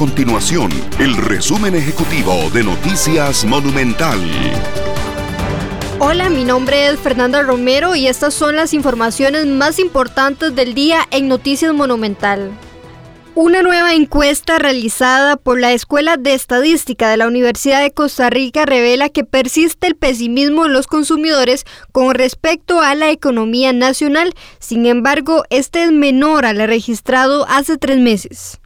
continuación el resumen ejecutivo de Noticias Monumental. Hola, mi nombre es Fernanda Romero y estas son las informaciones más importantes del día en Noticias Monumental. Una nueva encuesta realizada por la Escuela de Estadística de la Universidad de Costa Rica revela que persiste el pesimismo en los consumidores con respecto a la economía nacional. Sin embargo, este es menor al registrado hace tres meses.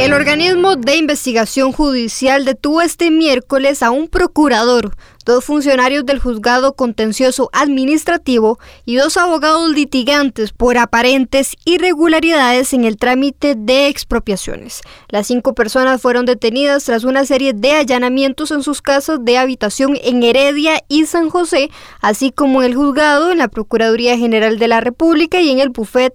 El organismo de investigación judicial detuvo este miércoles a un procurador, dos funcionarios del juzgado contencioso administrativo y dos abogados litigantes por aparentes irregularidades en el trámite de expropiaciones. Las cinco personas fueron detenidas tras una serie de allanamientos en sus casas de habitación en Heredia y San José, así como en el juzgado, en la Procuraduría General de la República y en el bufet